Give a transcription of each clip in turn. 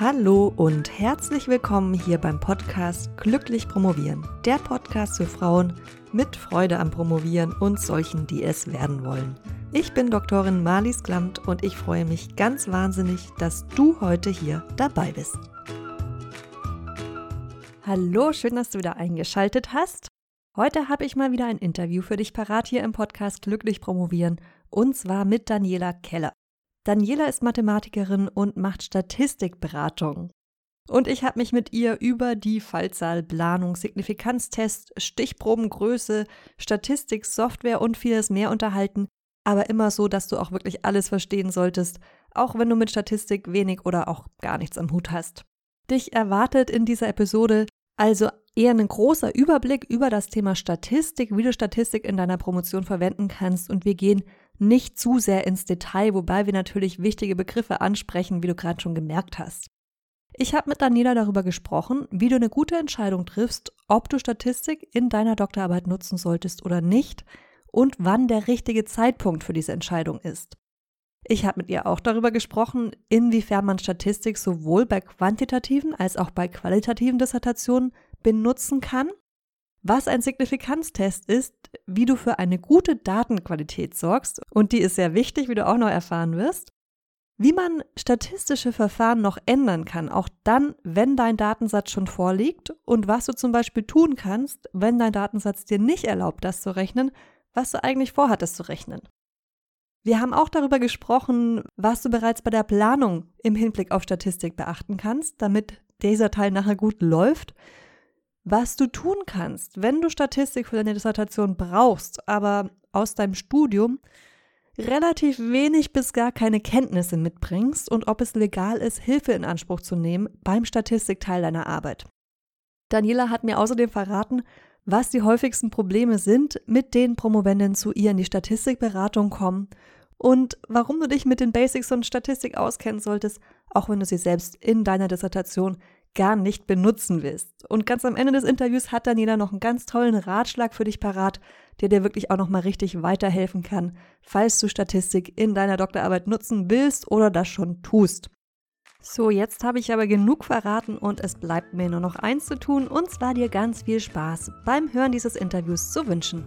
Hallo und herzlich willkommen hier beim Podcast Glücklich Promovieren. Der Podcast für Frauen mit Freude am Promovieren und solchen, die es werden wollen. Ich bin Doktorin Marlies Klamt und ich freue mich ganz wahnsinnig, dass du heute hier dabei bist. Hallo, schön, dass du wieder eingeschaltet hast. Heute habe ich mal wieder ein Interview für dich parat hier im Podcast Glücklich Promovieren und zwar mit Daniela Keller. Daniela ist Mathematikerin und macht Statistikberatung. Und ich habe mich mit ihr über die Fallzahl, Planung, Signifikanztest, Stichprobengröße, Statistik, Software und vieles mehr unterhalten, aber immer so, dass du auch wirklich alles verstehen solltest, auch wenn du mit Statistik wenig oder auch gar nichts am Hut hast. Dich erwartet in dieser Episode also eher ein großer Überblick über das Thema Statistik, wie du Statistik in deiner Promotion verwenden kannst und wir gehen nicht zu sehr ins Detail, wobei wir natürlich wichtige Begriffe ansprechen, wie du gerade schon gemerkt hast. Ich habe mit Daniela darüber gesprochen, wie du eine gute Entscheidung triffst, ob du Statistik in deiner Doktorarbeit nutzen solltest oder nicht und wann der richtige Zeitpunkt für diese Entscheidung ist. Ich habe mit ihr auch darüber gesprochen, inwiefern man Statistik sowohl bei quantitativen als auch bei qualitativen Dissertationen benutzen kann was ein Signifikanztest ist, wie du für eine gute Datenqualität sorgst, und die ist sehr wichtig, wie du auch noch erfahren wirst, wie man statistische Verfahren noch ändern kann, auch dann, wenn dein Datensatz schon vorliegt. Und was du zum Beispiel tun kannst, wenn dein Datensatz dir nicht erlaubt, das zu rechnen, was du eigentlich vorhattest zu rechnen. Wir haben auch darüber gesprochen, was du bereits bei der Planung im Hinblick auf Statistik beachten kannst, damit dieser Teil nachher gut läuft was du tun kannst, wenn du Statistik für deine Dissertation brauchst, aber aus deinem Studium relativ wenig bis gar keine Kenntnisse mitbringst und ob es legal ist, Hilfe in Anspruch zu nehmen beim Statistikteil deiner Arbeit. Daniela hat mir außerdem verraten, was die häufigsten Probleme sind, mit denen Promovenden zu ihr in die Statistikberatung kommen und warum du dich mit den Basics von Statistik auskennen solltest, auch wenn du sie selbst in deiner Dissertation gar nicht benutzen willst. Und ganz am Ende des Interviews hat Daniela noch einen ganz tollen Ratschlag für dich parat, der dir wirklich auch noch mal richtig weiterhelfen kann, falls du Statistik in deiner Doktorarbeit nutzen willst oder das schon tust. So, jetzt habe ich aber genug verraten und es bleibt mir nur noch eins zu tun, und zwar dir ganz viel Spaß beim Hören dieses Interviews zu wünschen.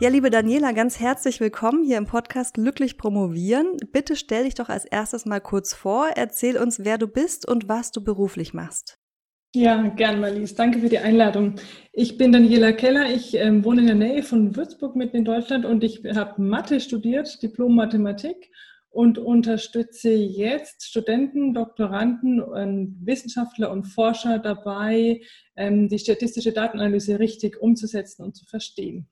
Ja, liebe Daniela, ganz herzlich willkommen hier im Podcast Glücklich Promovieren. Bitte stell dich doch als erstes mal kurz vor, erzähl uns, wer du bist und was du beruflich machst. Ja, gern, Marlies. Danke für die Einladung. Ich bin Daniela Keller. Ich ähm, wohne in der Nähe von Würzburg mitten in Deutschland und ich habe Mathe studiert, Diplom Mathematik und unterstütze jetzt Studenten, Doktoranden, ähm, Wissenschaftler und Forscher dabei, ähm, die statistische Datenanalyse richtig umzusetzen und zu verstehen.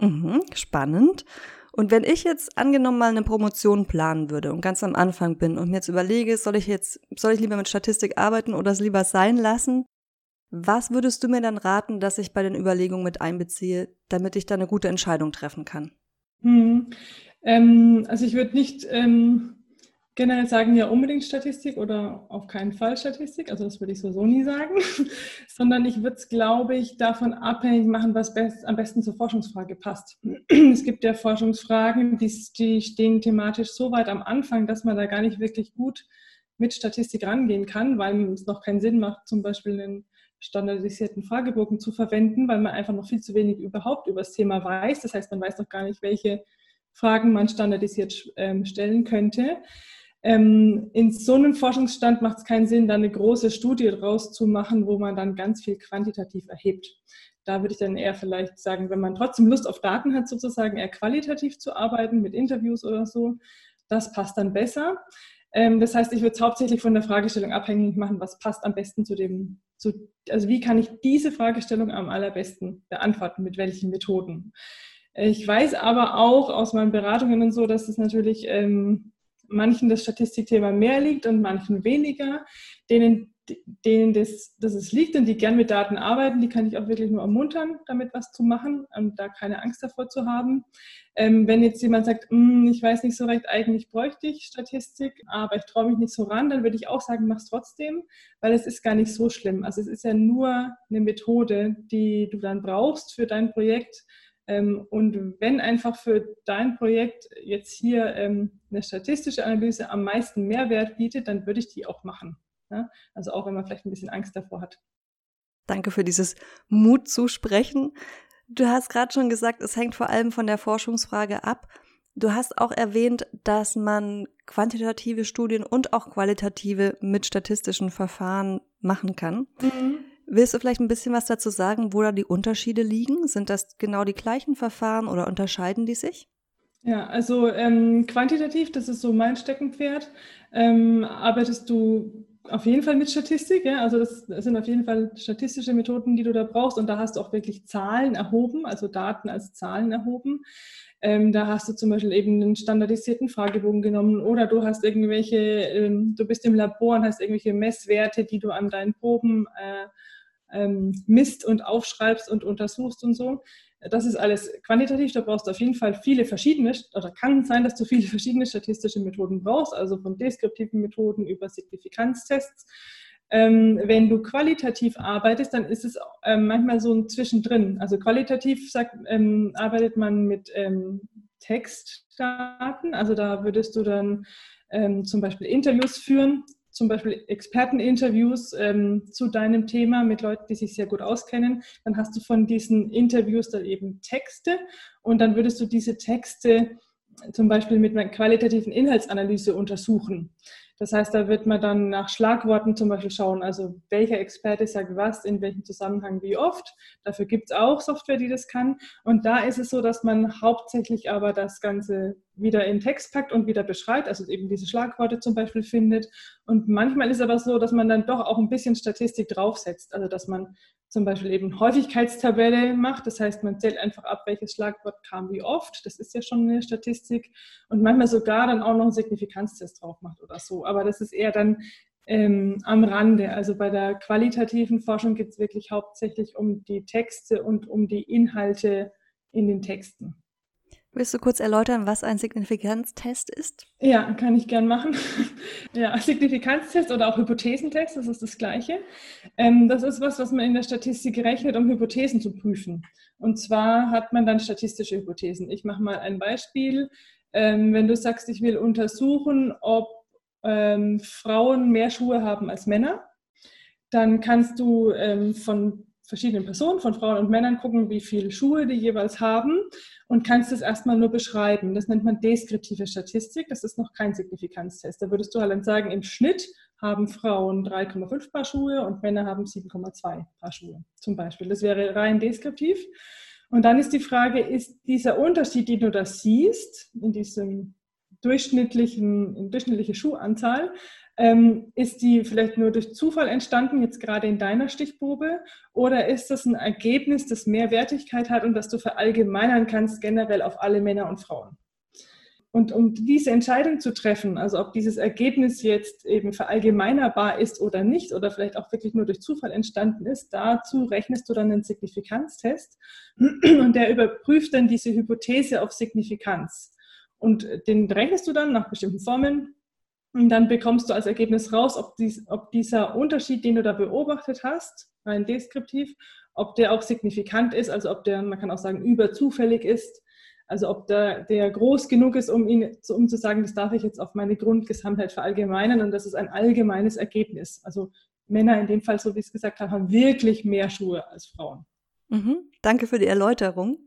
Mhm, spannend. Und wenn ich jetzt angenommen mal eine Promotion planen würde und ganz am Anfang bin und mir jetzt überlege, soll ich jetzt, soll ich lieber mit Statistik arbeiten oder es lieber sein lassen? Was würdest du mir dann raten, dass ich bei den Überlegungen mit einbeziehe, damit ich da eine gute Entscheidung treffen kann? Hm. Ähm, also ich würde nicht ähm, generell sagen ja unbedingt Statistik oder auf keinen Fall Statistik, also das würde ich so, nie sagen, sondern ich würde es, glaube ich, davon abhängig machen, was best, am besten zur Forschungsfrage passt. es gibt ja Forschungsfragen, die, die stehen thematisch so weit am Anfang, dass man da gar nicht wirklich gut mit Statistik rangehen kann, weil es noch keinen Sinn macht, zum Beispiel einen standardisierten Fragebogen zu verwenden, weil man einfach noch viel zu wenig überhaupt über das Thema weiß. Das heißt, man weiß noch gar nicht, welche Fragen man standardisiert ähm, stellen könnte. Ähm, in so einem Forschungsstand macht es keinen Sinn, da eine große Studie draus zu machen, wo man dann ganz viel quantitativ erhebt. Da würde ich dann eher vielleicht sagen, wenn man trotzdem Lust auf Daten hat, sozusagen eher qualitativ zu arbeiten mit Interviews oder so, das passt dann besser. Ähm, das heißt, ich würde es hauptsächlich von der Fragestellung abhängig machen, was passt am besten zu dem, zu, also wie kann ich diese Fragestellung am allerbesten beantworten, mit welchen Methoden. Ich weiß aber auch aus meinen Beratungen und so, dass es natürlich ähm, manchen das Statistikthema mehr liegt und manchen weniger. Denen, denen das, das es liegt und die gern mit Daten arbeiten, die kann ich auch wirklich nur ermuntern, damit was zu machen und da keine Angst davor zu haben. Ähm, wenn jetzt jemand sagt, hm, ich weiß nicht so recht, eigentlich bräuchte ich Statistik, aber ich traue mich nicht so ran, dann würde ich auch sagen, mach es trotzdem, weil es ist gar nicht so schlimm. Also es ist ja nur eine Methode, die du dann brauchst für dein Projekt, und wenn einfach für dein Projekt jetzt hier ähm, eine statistische Analyse am meisten Mehrwert bietet, dann würde ich die auch machen. Also auch wenn man vielleicht ein bisschen Angst davor hat. Danke für dieses Mut zu sprechen. Du hast gerade schon gesagt, es hängt vor allem von der Forschungsfrage ab. Du hast auch erwähnt, dass man quantitative Studien und auch qualitative mit statistischen Verfahren machen kann. Mhm. Willst du vielleicht ein bisschen was dazu sagen, wo da die Unterschiede liegen? Sind das genau die gleichen Verfahren oder unterscheiden die sich? Ja, also ähm, quantitativ, das ist so mein Steckenpferd, ähm, arbeitest du auf jeden Fall mit Statistik. Ja? Also das, sind auf jeden Fall statistische Methoden, die du da brauchst. Und da hast du auch wirklich Zahlen erhoben, also Daten als Zahlen erhoben. Ähm, da hast du zum Beispiel eben einen standardisierten Fragebogen genommen oder du hast irgendwelche, ähm, du bist im Labor und hast irgendwelche Messwerte, die du an deinen Proben äh, ähm, misst und aufschreibst und untersuchst und so. Das ist alles quantitativ, da brauchst du auf jeden Fall viele verschiedene, oder kann sein, dass du viele verschiedene statistische Methoden brauchst, also von deskriptiven Methoden über Signifikanztests. Ähm, wenn du qualitativ arbeitest, dann ist es ähm, manchmal so ein Zwischendrin. Also qualitativ sagt, ähm, arbeitet man mit ähm, Textdaten, also da würdest du dann ähm, zum Beispiel Interviews führen zum Beispiel Experteninterviews ähm, zu deinem Thema mit Leuten, die sich sehr gut auskennen, dann hast du von diesen Interviews dann eben Texte und dann würdest du diese Texte zum Beispiel mit einer qualitativen Inhaltsanalyse untersuchen. Das heißt, da wird man dann nach Schlagworten zum Beispiel schauen, also welcher Experte sagt was, in welchem Zusammenhang, wie oft. Dafür gibt es auch Software, die das kann. Und da ist es so, dass man hauptsächlich aber das Ganze wieder in Text packt und wieder beschreibt, also eben diese Schlagworte zum Beispiel findet. Und manchmal ist aber so, dass man dann doch auch ein bisschen Statistik draufsetzt, also dass man zum Beispiel eben Häufigkeitstabelle macht. Das heißt, man zählt einfach ab, welches Schlagwort kam wie oft. Das ist ja schon eine Statistik. Und manchmal sogar dann auch noch einen Signifikanztest drauf macht oder so. Aber das ist eher dann ähm, am Rande. Also bei der qualitativen Forschung geht es wirklich hauptsächlich um die Texte und um die Inhalte in den Texten. Willst du kurz erläutern, was ein Signifikanztest ist? Ja, kann ich gern machen. ja, Signifikanztest oder auch Hypothesentest, das ist das Gleiche. Ähm, das ist was, was man in der Statistik rechnet, um Hypothesen zu prüfen. Und zwar hat man dann statistische Hypothesen. Ich mache mal ein Beispiel. Ähm, wenn du sagst, ich will untersuchen, ob ähm, Frauen mehr Schuhe haben als Männer, dann kannst du ähm, von verschiedenen Personen, von Frauen und Männern gucken, wie viele Schuhe die jeweils haben und kannst es erstmal nur beschreiben. Das nennt man deskriptive Statistik. Das ist noch kein Signifikanztest. Da würdest du halt sagen, im Schnitt haben Frauen 3,5 Paar Schuhe und Männer haben 7,2 Paar Schuhe zum Beispiel. Das wäre rein deskriptiv. Und dann ist die Frage, ist dieser Unterschied, den du da siehst, in diesem durchschnittlichen, durchschnittliche Schuhanzahl, ähm, ist die vielleicht nur durch Zufall entstanden, jetzt gerade in deiner Stichprobe? Oder ist das ein Ergebnis, das mehr Wertigkeit hat und das du verallgemeinern kannst generell auf alle Männer und Frauen? Und um diese Entscheidung zu treffen, also ob dieses Ergebnis jetzt eben verallgemeinerbar ist oder nicht, oder vielleicht auch wirklich nur durch Zufall entstanden ist, dazu rechnest du dann einen Signifikanztest und der überprüft dann diese Hypothese auf Signifikanz. Und den rechnest du dann nach bestimmten Formeln und dann bekommst du als Ergebnis raus, ob, dies, ob dieser Unterschied, den du da beobachtet hast, rein deskriptiv, ob der auch signifikant ist, also ob der, man kann auch sagen, überzufällig ist, also ob der, der groß genug ist, um, ihn, um zu sagen, das darf ich jetzt auf meine Grundgesamtheit verallgemeinern und das ist ein allgemeines Ergebnis. Also Männer in dem Fall, so wie ich es gesagt habe, haben wirklich mehr Schuhe als Frauen. Mhm, danke für die Erläuterung.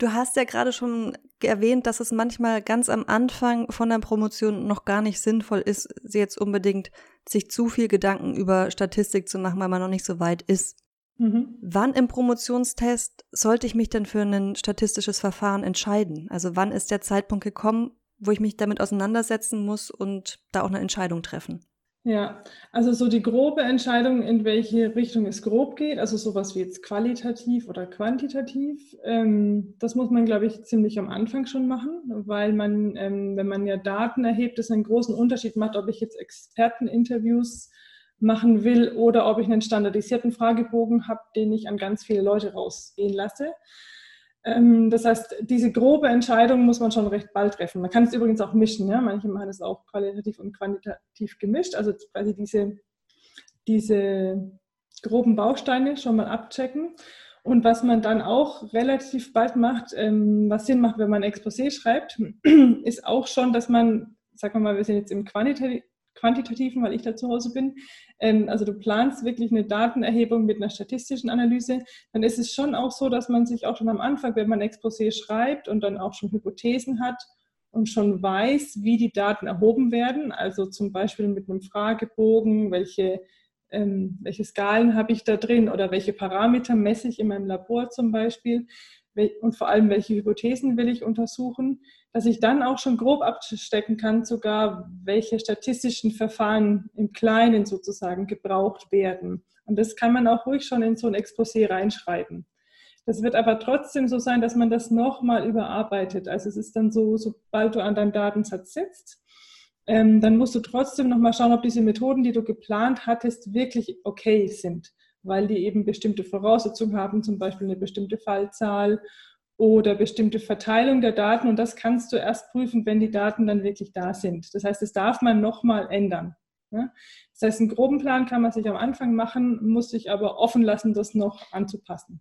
Du hast ja gerade schon erwähnt, dass es manchmal ganz am Anfang von der Promotion noch gar nicht sinnvoll ist, jetzt unbedingt sich zu viel Gedanken über Statistik zu machen, weil man noch nicht so weit ist. Mhm. Wann im Promotionstest sollte ich mich denn für ein statistisches Verfahren entscheiden? Also wann ist der Zeitpunkt gekommen, wo ich mich damit auseinandersetzen muss und da auch eine Entscheidung treffen? Ja, also so die grobe Entscheidung, in welche Richtung es grob geht, also sowas wie jetzt qualitativ oder quantitativ, ähm, das muss man, glaube ich, ziemlich am Anfang schon machen, weil man, ähm, wenn man ja Daten erhebt, es einen großen Unterschied macht, ob ich jetzt Experteninterviews machen will oder ob ich einen standardisierten Fragebogen habe, den ich an ganz viele Leute rausgehen lasse. Ähm, das heißt, diese grobe Entscheidung muss man schon recht bald treffen. Man kann es übrigens auch mischen. Ja? Manche machen es auch qualitativ und quantitativ gemischt. Also quasi diese, diese groben Bausteine schon mal abchecken. Und was man dann auch relativ bald macht, ähm, was Sinn macht, wenn man ein Exposé schreibt, ist auch schon, dass man, sagen wir mal, wir sind jetzt im Quantitativ quantitativen, weil ich da zu Hause bin. Ähm, also du planst wirklich eine Datenerhebung mit einer statistischen Analyse, dann ist es schon auch so, dass man sich auch schon am Anfang, wenn man Exposé schreibt und dann auch schon Hypothesen hat und schon weiß, wie die Daten erhoben werden, also zum Beispiel mit einem Fragebogen, welche ähm, welche Skalen habe ich da drin oder welche Parameter messe ich in meinem Labor zum Beispiel und vor allem welche Hypothesen will ich untersuchen, dass ich dann auch schon grob abstecken kann, sogar welche statistischen Verfahren im Kleinen sozusagen gebraucht werden. Und das kann man auch ruhig schon in so ein Exposé reinschreiben. Das wird aber trotzdem so sein, dass man das nochmal überarbeitet. Also es ist dann so, sobald du an deinem Datensatz sitzt, ähm, dann musst du trotzdem nochmal schauen, ob diese Methoden, die du geplant hattest, wirklich okay sind, weil die eben bestimmte Voraussetzungen haben, zum Beispiel eine bestimmte Fallzahl oder bestimmte Verteilung der Daten. Und das kannst du erst prüfen, wenn die Daten dann wirklich da sind. Das heißt, das darf man nochmal ändern. Das heißt, einen groben Plan kann man sich am Anfang machen, muss sich aber offen lassen, das noch anzupassen.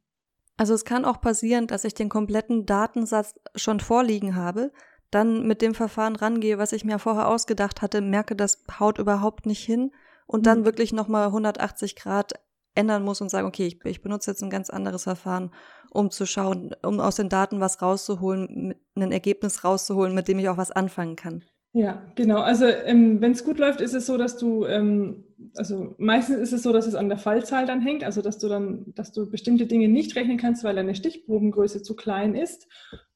Also es kann auch passieren, dass ich den kompletten Datensatz schon vorliegen habe, dann mit dem Verfahren rangehe, was ich mir vorher ausgedacht hatte, merke, das haut überhaupt nicht hin und dann mhm. wirklich nochmal 180 Grad ändern muss und sagen, okay, ich, ich, benutze jetzt ein ganz anderes Verfahren, um zu schauen, um aus den Daten was rauszuholen, ein Ergebnis rauszuholen, mit dem ich auch was anfangen kann. Ja, genau. Also ähm, wenn es gut läuft, ist es so, dass du, ähm, also meistens ist es so, dass es an der Fallzahl dann hängt, also dass du dann, dass du bestimmte Dinge nicht rechnen kannst, weil deine Stichprobengröße zu klein ist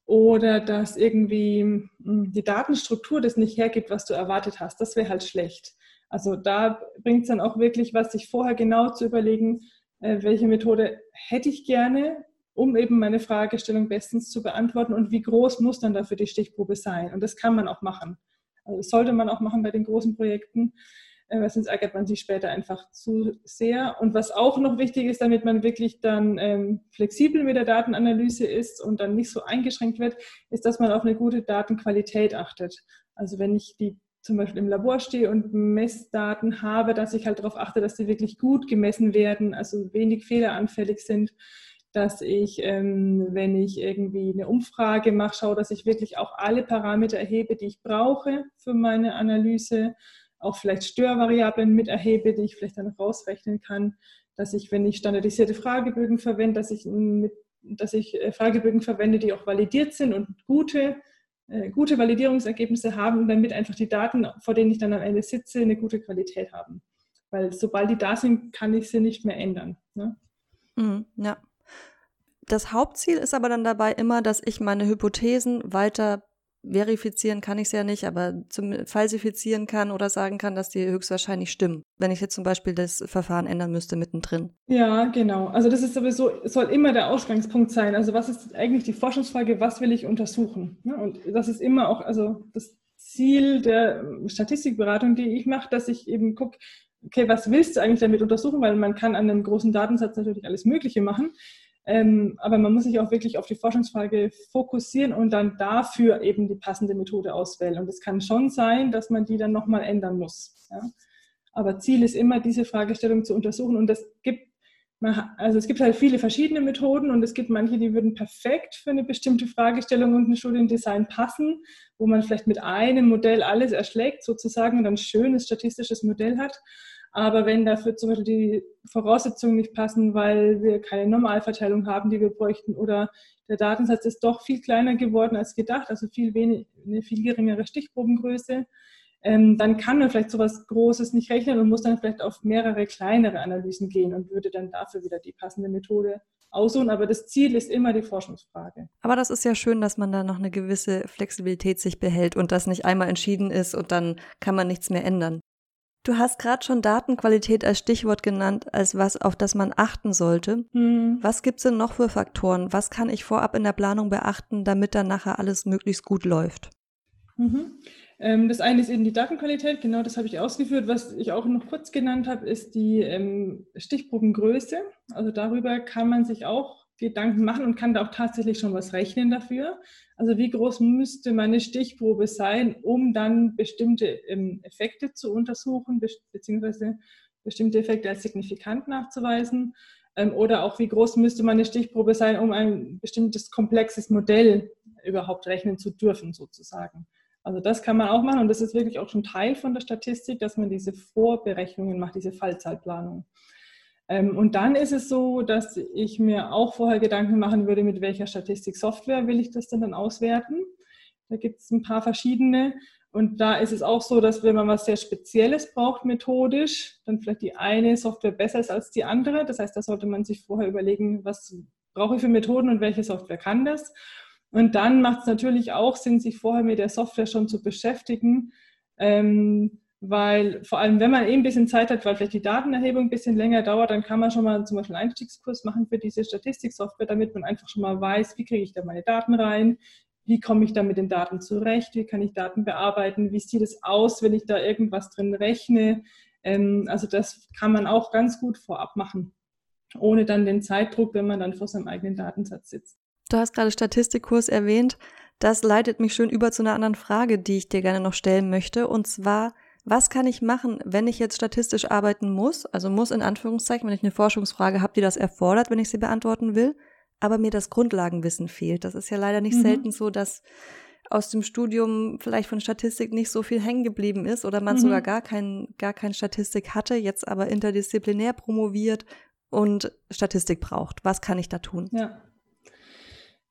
oder dass irgendwie hm, die Datenstruktur das nicht hergibt, was du erwartet hast. Das wäre halt schlecht. Also da bringt es dann auch wirklich was, sich vorher genau zu überlegen, äh, welche Methode hätte ich gerne, um eben meine Fragestellung bestens zu beantworten und wie groß muss dann dafür die Stichprobe sein. Und das kann man auch machen. Also das sollte man auch machen bei den großen Projekten. Äh, weil sonst ärgert man sich später einfach zu sehr. Und was auch noch wichtig ist, damit man wirklich dann ähm, flexibel mit der Datenanalyse ist und dann nicht so eingeschränkt wird, ist, dass man auf eine gute Datenqualität achtet. Also wenn ich die zum Beispiel im Labor stehe und Messdaten habe, dass ich halt darauf achte, dass sie wirklich gut gemessen werden, also wenig fehleranfällig sind, dass ich, ähm, wenn ich irgendwie eine Umfrage mache, schaue, dass ich wirklich auch alle Parameter erhebe, die ich brauche für meine Analyse auch vielleicht Störvariablen mit erhebe, die ich vielleicht dann rausrechnen kann, dass ich, wenn ich standardisierte Fragebögen verwende, dass ich, mit, dass ich äh, Fragebögen verwende, die auch validiert sind und gute, gute Validierungsergebnisse haben, damit einfach die Daten, vor denen ich dann am Ende sitze, eine gute Qualität haben. Weil sobald die da sind, kann ich sie nicht mehr ändern. Ne? Mhm, ja. Das Hauptziel ist aber dann dabei immer, dass ich meine Hypothesen weiter verifizieren kann ich es ja nicht, aber zum falsifizieren kann oder sagen kann, dass die höchstwahrscheinlich stimmen, wenn ich jetzt zum Beispiel das Verfahren ändern müsste mittendrin. Ja, genau. Also das ist sowieso, soll immer der Ausgangspunkt sein. Also was ist eigentlich die Forschungsfrage, was will ich untersuchen? Und das ist immer auch, also das Ziel der Statistikberatung, die ich mache, dass ich eben gucke, okay, was willst du eigentlich damit untersuchen? Weil man kann an einem großen Datensatz natürlich alles Mögliche machen. Ähm, aber man muss sich auch wirklich auf die Forschungsfrage fokussieren und dann dafür eben die passende Methode auswählen. Und es kann schon sein, dass man die dann nochmal ändern muss. Ja? Aber Ziel ist immer, diese Fragestellung zu untersuchen. Und es gibt, also es gibt halt viele verschiedene Methoden und es gibt manche, die würden perfekt für eine bestimmte Fragestellung und ein Studiendesign passen, wo man vielleicht mit einem Modell alles erschlägt sozusagen und ein schönes statistisches Modell hat. Aber wenn dafür zum Beispiel die Voraussetzungen nicht passen, weil wir keine Normalverteilung haben, die wir bräuchten, oder der Datensatz ist doch viel kleiner geworden als gedacht, also viel wenig, eine viel geringere Stichprobengröße, ähm, dann kann man vielleicht so etwas Großes nicht rechnen und muss dann vielleicht auf mehrere kleinere Analysen gehen und würde dann dafür wieder die passende Methode aussuchen. Aber das Ziel ist immer die Forschungsfrage. Aber das ist ja schön, dass man da noch eine gewisse Flexibilität sich behält und das nicht einmal entschieden ist und dann kann man nichts mehr ändern. Du hast gerade schon Datenqualität als Stichwort genannt, als was, auf das man achten sollte. Mhm. Was gibt's denn noch für Faktoren? Was kann ich vorab in der Planung beachten, damit dann nachher alles möglichst gut läuft? Mhm. Ähm, das eine ist eben die Datenqualität, genau das habe ich ausgeführt. Was ich auch noch kurz genannt habe, ist die ähm, Stichprobengröße. Also darüber kann man sich auch Gedanken machen und kann da auch tatsächlich schon was rechnen dafür. Also wie groß müsste meine Stichprobe sein, um dann bestimmte ähm, Effekte zu untersuchen, be beziehungsweise bestimmte Effekte als signifikant nachzuweisen. Ähm, oder auch, wie groß müsste meine Stichprobe sein, um ein bestimmtes komplexes Modell überhaupt rechnen zu dürfen, sozusagen. Also das kann man auch machen und das ist wirklich auch schon Teil von der Statistik, dass man diese Vorberechnungen macht, diese Fallzeitplanung. Ähm, und dann ist es so, dass ich mir auch vorher Gedanken machen würde, mit welcher Statistiksoftware will ich das denn dann auswerten. Da gibt es ein paar verschiedene. Und da ist es auch so, dass wenn man was sehr Spezielles braucht methodisch, dann vielleicht die eine Software besser ist als die andere. Das heißt, da sollte man sich vorher überlegen, was brauche ich für Methoden und welche Software kann das. Und dann macht es natürlich auch Sinn, sich vorher mit der Software schon zu beschäftigen, ähm, weil vor allem, wenn man eben ein bisschen Zeit hat, weil vielleicht die Datenerhebung ein bisschen länger dauert, dann kann man schon mal zum Beispiel einen Einstiegskurs machen für diese Statistiksoftware, damit man einfach schon mal weiß, wie kriege ich da meine Daten rein, wie komme ich da mit den Daten zurecht, wie kann ich Daten bearbeiten, wie sieht es aus, wenn ich da irgendwas drin rechne. Ähm, also das kann man auch ganz gut vorab machen, ohne dann den Zeitdruck, wenn man dann vor seinem eigenen Datensatz sitzt. Du hast gerade Statistikkurs erwähnt. Das leitet mich schön über zu einer anderen Frage, die ich dir gerne noch stellen möchte. Und zwar, was kann ich machen, wenn ich jetzt statistisch arbeiten muss? Also muss in Anführungszeichen, wenn ich eine Forschungsfrage habe, die das erfordert, wenn ich sie beantworten will aber mir das Grundlagenwissen fehlt. Das ist ja leider nicht mhm. selten so, dass aus dem Studium vielleicht von Statistik nicht so viel hängen geblieben ist oder man mhm. sogar gar kein, gar kein Statistik hatte, jetzt aber interdisziplinär promoviert und Statistik braucht. Was kann ich da tun? Ja.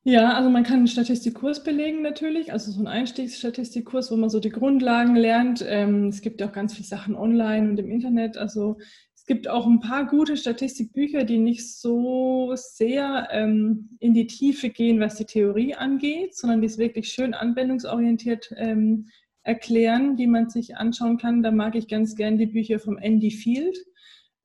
Ja, also man kann einen Statistikkurs belegen natürlich, also so einen Einstiegsstatistikkurs, wo man so die Grundlagen lernt. Ähm, es gibt ja auch ganz viele Sachen online und im Internet. Also es gibt auch ein paar gute Statistikbücher, die nicht so sehr ähm, in die Tiefe gehen, was die Theorie angeht, sondern die es wirklich schön anwendungsorientiert ähm, erklären, die man sich anschauen kann. Da mag ich ganz gern die Bücher vom Andy Field.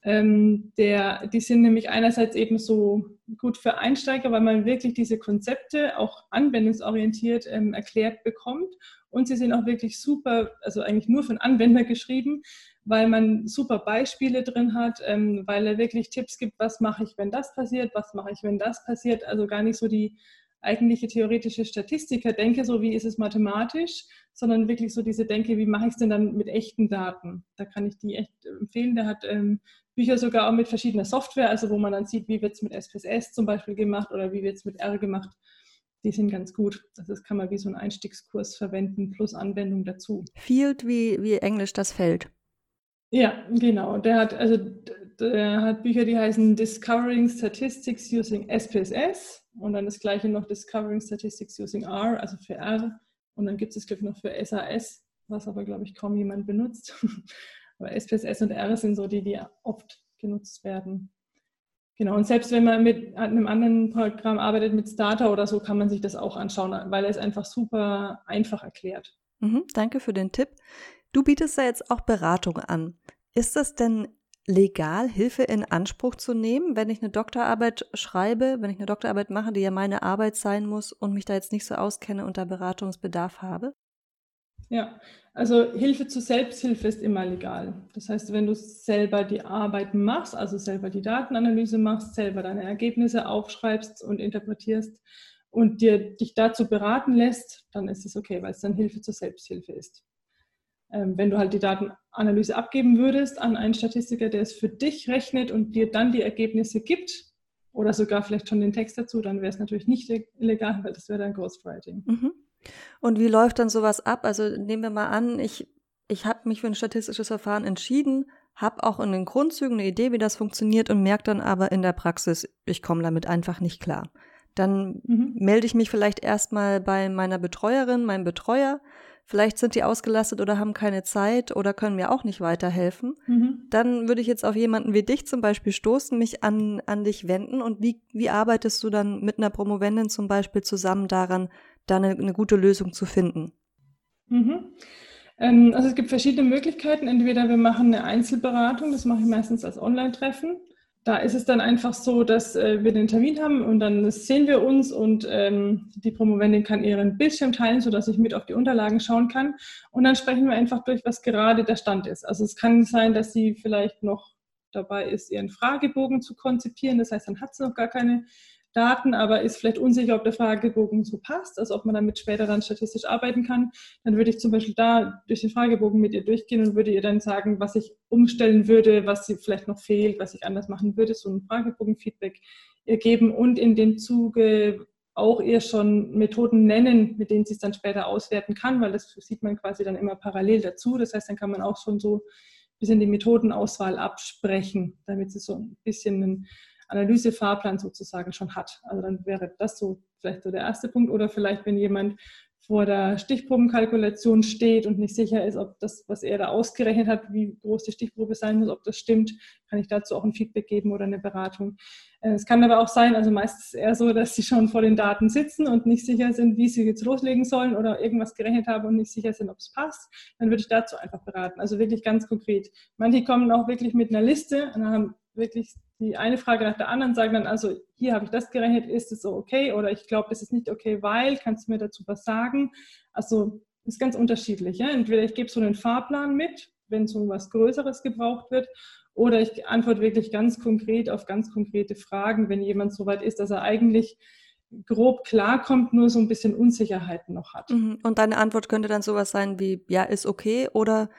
Ähm, der, die sind nämlich einerseits eben so gut für Einsteiger, weil man wirklich diese Konzepte auch anwendungsorientiert ähm, erklärt bekommt. Und sie sind auch wirklich super, also eigentlich nur von Anwender geschrieben, weil man super Beispiele drin hat, ähm, weil er wirklich Tipps gibt, was mache ich, wenn das passiert, was mache ich, wenn das passiert. Also gar nicht so die eigentliche theoretische Statistiker denke, so wie ist es mathematisch, sondern wirklich so diese Denke, wie mache ich es denn dann mit echten Daten? Da kann ich die echt empfehlen. Der hat ähm, Bücher sogar auch mit verschiedener Software, also wo man dann sieht, wie wird es mit SPSS zum Beispiel gemacht oder wie wird es mit R gemacht. Die sind ganz gut. Also das kann man wie so einen Einstiegskurs verwenden plus Anwendung dazu. Field wie, wie Englisch das Feld. Ja, genau. Der hat, also, der hat Bücher, die heißen Discovering Statistics Using SPSS und dann das gleiche noch Discovering Statistics Using R, also für R. Und dann gibt es, glaube ich, noch für SAS, was aber, glaube ich, kaum jemand benutzt. aber SPSS und R sind so die, die oft genutzt werden. Genau, und selbst wenn man mit einem anderen Programm arbeitet, mit Starter oder so, kann man sich das auch anschauen, weil er es einfach super einfach erklärt. Mhm, danke für den Tipp. Du bietest da jetzt auch Beratung an. Ist es denn legal, Hilfe in Anspruch zu nehmen, wenn ich eine Doktorarbeit schreibe, wenn ich eine Doktorarbeit mache, die ja meine Arbeit sein muss und mich da jetzt nicht so auskenne und da Beratungsbedarf habe? Ja, also Hilfe zur Selbsthilfe ist immer legal. Das heißt, wenn du selber die Arbeit machst, also selber die Datenanalyse machst, selber deine Ergebnisse aufschreibst und interpretierst und dir dich dazu beraten lässt, dann ist es okay, weil es dann Hilfe zur Selbsthilfe ist. Ähm, wenn du halt die Datenanalyse abgeben würdest an einen Statistiker, der es für dich rechnet und dir dann die Ergebnisse gibt oder sogar vielleicht schon den Text dazu, dann wäre es natürlich nicht illegal, weil das wäre dann Ghostwriting. Mhm. Und wie läuft dann sowas ab? Also nehmen wir mal an, ich, ich habe mich für ein statistisches Verfahren entschieden, habe auch in den Grundzügen eine Idee, wie das funktioniert und merke dann aber in der Praxis, ich komme damit einfach nicht klar. Dann mhm. melde ich mich vielleicht erstmal bei meiner Betreuerin, meinem Betreuer, vielleicht sind die ausgelastet oder haben keine Zeit oder können mir auch nicht weiterhelfen, mhm. dann würde ich jetzt auf jemanden wie dich zum Beispiel stoßen, mich an, an dich wenden und wie, wie arbeitest du dann mit einer Promovendin zum Beispiel zusammen daran, da eine, eine gute Lösung zu finden? Mhm. Ähm, also es gibt verschiedene Möglichkeiten. Entweder wir machen eine Einzelberatung, das mache ich meistens als Online-Treffen da ist es dann einfach so, dass äh, wir den Termin haben und dann sehen wir uns und ähm, die Promovendin kann ihren Bildschirm teilen, sodass ich mit auf die Unterlagen schauen kann. Und dann sprechen wir einfach durch, was gerade der Stand ist. Also es kann sein, dass sie vielleicht noch dabei ist, ihren Fragebogen zu konzipieren. Das heißt, dann hat sie noch gar keine Daten, aber ist vielleicht unsicher, ob der Fragebogen so passt, also ob man damit später dann statistisch arbeiten kann, dann würde ich zum Beispiel da durch den Fragebogen mit ihr durchgehen und würde ihr dann sagen, was ich umstellen würde, was sie vielleicht noch fehlt, was ich anders machen würde, so ein Fragebogen-Feedback ihr geben und in dem Zuge auch ihr schon Methoden nennen, mit denen sie es dann später auswerten kann, weil das sieht man quasi dann immer parallel dazu. Das heißt, dann kann man auch schon so ein bisschen die Methodenauswahl absprechen, damit sie so ein bisschen einen Analysefahrplan sozusagen schon hat. Also dann wäre das so vielleicht so der erste Punkt. Oder vielleicht, wenn jemand vor der Stichprobenkalkulation steht und nicht sicher ist, ob das, was er da ausgerechnet hat, wie groß die Stichprobe sein muss, ob das stimmt, kann ich dazu auch ein Feedback geben oder eine Beratung. Äh, es kann aber auch sein, also meistens eher so, dass sie schon vor den Daten sitzen und nicht sicher sind, wie sie jetzt loslegen sollen oder irgendwas gerechnet haben und nicht sicher sind, ob es passt. Dann würde ich dazu einfach beraten. Also wirklich ganz konkret. Manche kommen auch wirklich mit einer Liste und haben wirklich die eine Frage nach der anderen, sagen dann also, hier habe ich das gerechnet, ist es so okay oder ich glaube, das ist nicht okay, weil, kannst du mir dazu was sagen? Also ist ganz unterschiedlich. Ja? Entweder ich gebe so einen Fahrplan mit, wenn so was Größeres gebraucht wird, oder ich antworte wirklich ganz konkret auf ganz konkrete Fragen, wenn jemand so weit ist, dass er eigentlich grob klarkommt, nur so ein bisschen Unsicherheiten noch hat. Mhm. Und deine Antwort könnte dann sowas sein wie, ja, ist okay oder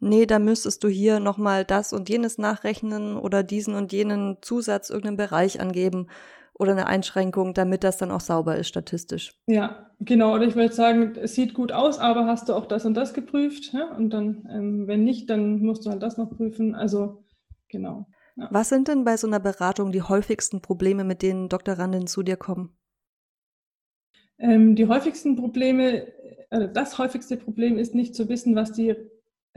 nee, da müsstest du hier nochmal das und jenes nachrechnen oder diesen und jenen Zusatz irgendeinen Bereich angeben oder eine Einschränkung, damit das dann auch sauber ist statistisch. Ja, genau. Oder ich würde sagen, es sieht gut aus, aber hast du auch das und das geprüft? Ja? Und dann, ähm, wenn nicht, dann musst du halt das noch prüfen. Also genau. Ja. Was sind denn bei so einer Beratung die häufigsten Probleme, mit denen Doktorandinnen zu dir kommen? Ähm, die häufigsten Probleme, äh, das häufigste Problem ist nicht zu wissen, was die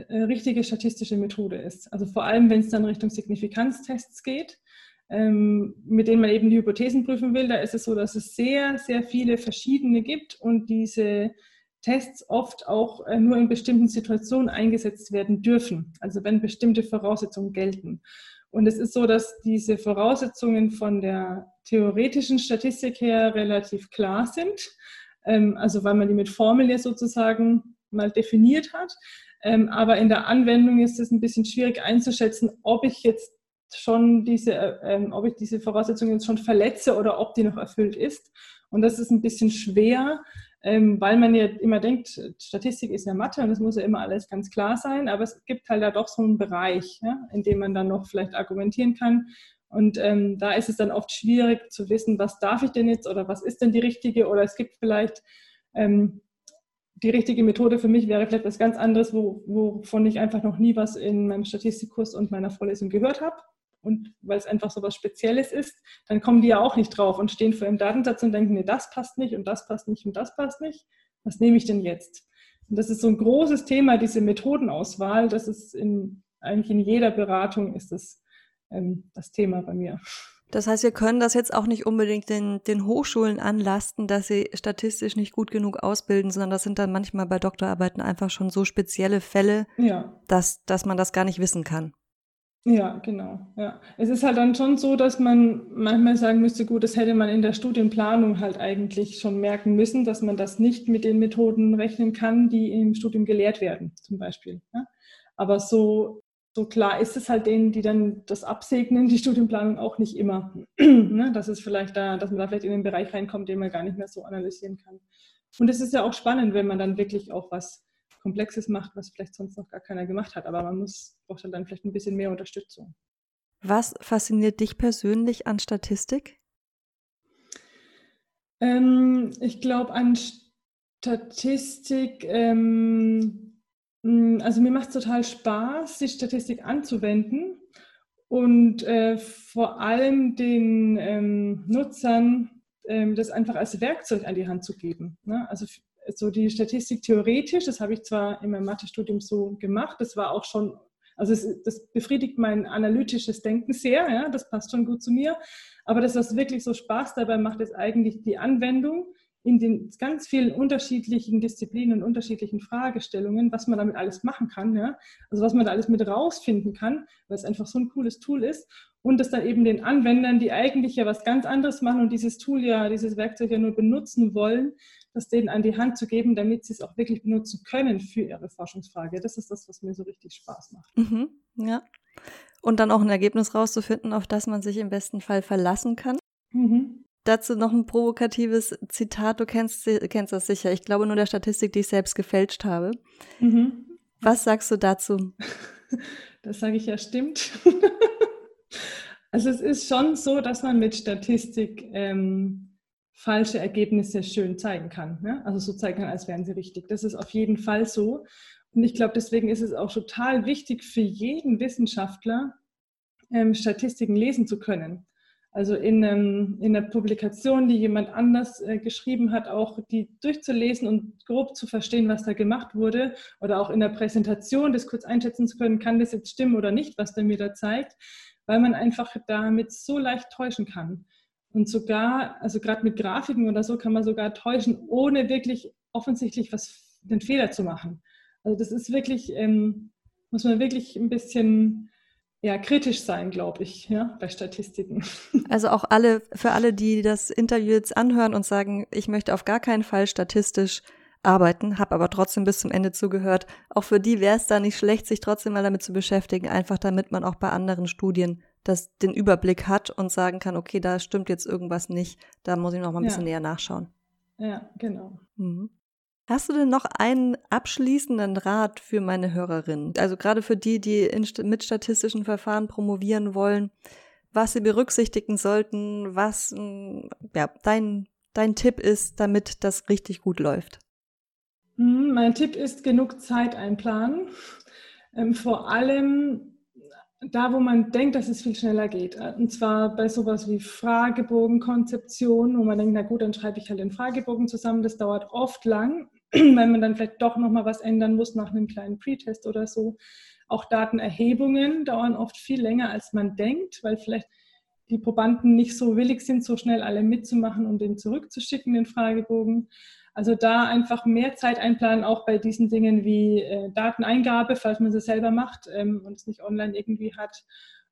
richtige statistische Methode ist. Also vor allem, wenn es dann Richtung Signifikanztests geht, ähm, mit denen man eben die Hypothesen prüfen will, da ist es so, dass es sehr, sehr viele verschiedene gibt und diese Tests oft auch äh, nur in bestimmten Situationen eingesetzt werden dürfen, also wenn bestimmte Voraussetzungen gelten. Und es ist so, dass diese Voraussetzungen von der theoretischen Statistik her relativ klar sind, ähm, also weil man die mit Formeln ja sozusagen mal definiert hat. Ähm, aber in der Anwendung ist es ein bisschen schwierig einzuschätzen, ob ich jetzt schon diese, äh, ähm, ob ich diese Voraussetzungen jetzt schon verletze oder ob die noch erfüllt ist. Und das ist ein bisschen schwer, ähm, weil man ja immer denkt, Statistik ist ja Mathe und es muss ja immer alles ganz klar sein, aber es gibt halt da doch so einen Bereich, in dem man dann noch vielleicht argumentieren kann. Und ähm, da ist es dann oft schwierig zu wissen, was darf ich denn jetzt oder was ist denn die richtige oder es gibt vielleicht ähm, die richtige Methode für mich wäre vielleicht was ganz anderes, wo, wovon ich einfach noch nie was in meinem Statistikkurs und meiner Vorlesung gehört habe. Und weil es einfach so was Spezielles ist, dann kommen die ja auch nicht drauf und stehen vor ihrem Datensatz und denken, nee, das passt nicht und das passt nicht und das passt nicht. Was nehme ich denn jetzt? Und das ist so ein großes Thema, diese Methodenauswahl. Das ist in, eigentlich in jeder Beratung ist das ähm, das Thema bei mir. Das heißt, wir können das jetzt auch nicht unbedingt den, den Hochschulen anlasten, dass sie statistisch nicht gut genug ausbilden, sondern das sind dann manchmal bei Doktorarbeiten einfach schon so spezielle Fälle, ja. dass, dass man das gar nicht wissen kann. Ja, genau. Ja. Es ist halt dann schon so, dass man manchmal sagen müsste, gut, das hätte man in der Studienplanung halt eigentlich schon merken müssen, dass man das nicht mit den Methoden rechnen kann, die im Studium gelehrt werden, zum Beispiel. Ja. Aber so so klar ist es halt denen, die dann das absegnen, die Studienplanung auch nicht immer. ne? Das ist vielleicht da, dass man da vielleicht in den Bereich reinkommt, den man gar nicht mehr so analysieren kann. Und es ist ja auch spannend, wenn man dann wirklich auch was Komplexes macht, was vielleicht sonst noch gar keiner gemacht hat. Aber man muss, braucht dann vielleicht ein bisschen mehr Unterstützung. Was fasziniert dich persönlich an Statistik? Ähm, ich glaube an Statistik. Ähm, hm, also mir macht es total Spaß, die Statistik anzuwenden und äh, vor allem den ähm, Nutzern ähm, das einfach als Werkzeug an die Hand zu geben. Ne? Also so die Statistik theoretisch, das habe ich zwar in meinem Mathestudium so gemacht, das war auch schon, also es, das befriedigt mein analytisches Denken sehr, ja, das passt schon gut zu mir, aber das, was wirklich so Spaß dabei macht, ist eigentlich die Anwendung in den ganz vielen unterschiedlichen Disziplinen und unterschiedlichen Fragestellungen, was man damit alles machen kann, ja? also was man da alles mit rausfinden kann, weil es einfach so ein cooles Tool ist und das dann eben den Anwendern, die eigentlich ja was ganz anderes machen und dieses Tool ja, dieses Werkzeug ja nur benutzen wollen, das denen an die Hand zu geben, damit sie es auch wirklich benutzen können für ihre Forschungsfrage. Das ist das, was mir so richtig Spaß macht. Mhm, ja. Und dann auch ein Ergebnis rauszufinden, auf das man sich im besten Fall verlassen kann. Mhm. Dazu noch ein provokatives Zitat. Du kennst, kennst das sicher. Ich glaube nur der Statistik, die ich selbst gefälscht habe. Mhm. Was sagst du dazu? Das sage ich ja, stimmt. also es ist schon so, dass man mit Statistik ähm, falsche Ergebnisse schön zeigen kann. Ne? Also so zeigen kann, als wären sie richtig. Das ist auf jeden Fall so. Und ich glaube, deswegen ist es auch total wichtig für jeden Wissenschaftler, ähm, Statistiken lesen zu können. Also in, ähm, in einer Publikation, die jemand anders äh, geschrieben hat, auch die durchzulesen und grob zu verstehen, was da gemacht wurde. Oder auch in der Präsentation das kurz einschätzen zu können, kann das jetzt stimmen oder nicht, was der mir da zeigt, weil man einfach damit so leicht täuschen kann. Und sogar, also gerade mit Grafiken oder so, kann man sogar täuschen, ohne wirklich offensichtlich was, den Fehler zu machen. Also das ist wirklich, ähm, muss man wirklich ein bisschen ja, kritisch sein, glaube ich, ja, bei Statistiken. Also auch alle, für alle, die das Interview jetzt anhören und sagen, ich möchte auf gar keinen Fall statistisch arbeiten, habe aber trotzdem bis zum Ende zugehört. Auch für die wäre es da nicht schlecht, sich trotzdem mal damit zu beschäftigen, einfach damit man auch bei anderen Studien das, den Überblick hat und sagen kann, okay, da stimmt jetzt irgendwas nicht, da muss ich noch mal ein bisschen näher nachschauen. Ja, genau. Mhm. Hast du denn noch einen abschließenden Rat für meine Hörerinnen? Also gerade für die, die in, mit statistischen Verfahren promovieren wollen, was sie berücksichtigen sollten, was mm, ja, dein, dein Tipp ist, damit das richtig gut läuft. Hm, mein Tipp ist, genug Zeit einplanen. Ähm, vor allem da, wo man denkt, dass es viel schneller geht. Und zwar bei sowas wie Fragebogenkonzeption, wo man denkt, na gut, dann schreibe ich halt den Fragebogen zusammen. Das dauert oft lang. weil man dann vielleicht doch nochmal was ändern muss nach einem kleinen Pretest oder so. Auch Datenerhebungen dauern oft viel länger, als man denkt, weil vielleicht die Probanden nicht so willig sind, so schnell alle mitzumachen und den zurückzuschicken, den Fragebogen. Also da einfach mehr Zeit einplanen, auch bei diesen Dingen wie äh, Dateneingabe, falls man sie selber macht ähm, und es nicht online irgendwie hat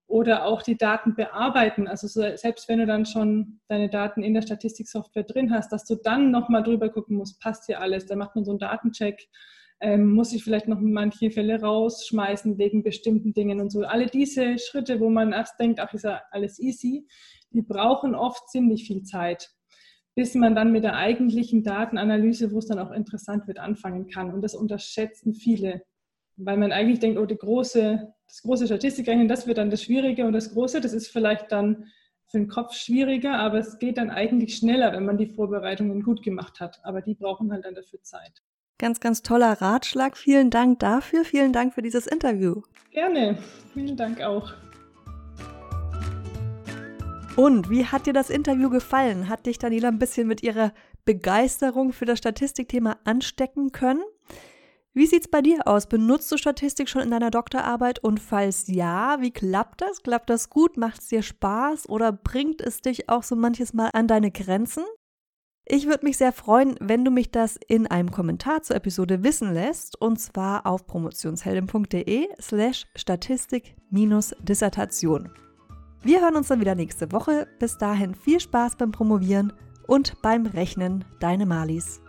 oder auch die Daten bearbeiten. Also selbst wenn du dann schon deine Daten in der Statistiksoftware drin hast, dass du dann nochmal drüber gucken musst, passt hier alles. Da macht man so einen Datencheck, ähm, muss ich vielleicht noch manche Fälle rausschmeißen wegen bestimmten Dingen und so. Alle diese Schritte, wo man erst denkt, ach, ist ja alles easy, die brauchen oft ziemlich viel Zeit, bis man dann mit der eigentlichen Datenanalyse, wo es dann auch interessant wird, anfangen kann. Und das unterschätzen viele weil man eigentlich denkt, oh, die große, das große Statistikrechnen, das wird dann das Schwierige und das Große, das ist vielleicht dann für den Kopf schwieriger, aber es geht dann eigentlich schneller, wenn man die Vorbereitungen gut gemacht hat. Aber die brauchen halt dann dafür Zeit. Ganz, ganz toller Ratschlag. Vielen Dank dafür. Vielen Dank für dieses Interview. Gerne. Vielen Dank auch. Und wie hat dir das Interview gefallen? Hat dich Daniela ein bisschen mit ihrer Begeisterung für das Statistikthema anstecken können? Wie sieht's bei dir aus? Benutzt du Statistik schon in deiner Doktorarbeit? Und falls ja, wie klappt das? Klappt das gut? Macht es dir Spaß? Oder bringt es dich auch so manches Mal an deine Grenzen? Ich würde mich sehr freuen, wenn du mich das in einem Kommentar zur Episode wissen lässt, und zwar auf promotionsheldin.de slash Statistik-Dissertation. Wir hören uns dann wieder nächste Woche. Bis dahin viel Spaß beim Promovieren und beim Rechnen. Deine Malis.